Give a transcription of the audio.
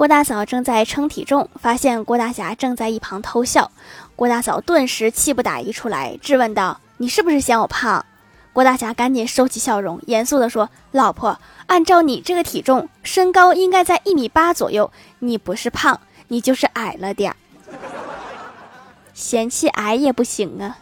郭大嫂正在称体重，发现郭大侠正在一旁偷笑。郭大嫂顿时气不打一处来，质问道：“你是不是嫌我胖？”郭大侠赶紧收起笑容，严肃地说：“老婆，按照你这个体重，身高应该在一米八左右，你不是胖，你就是矮了点儿。嫌弃矮也不行啊。”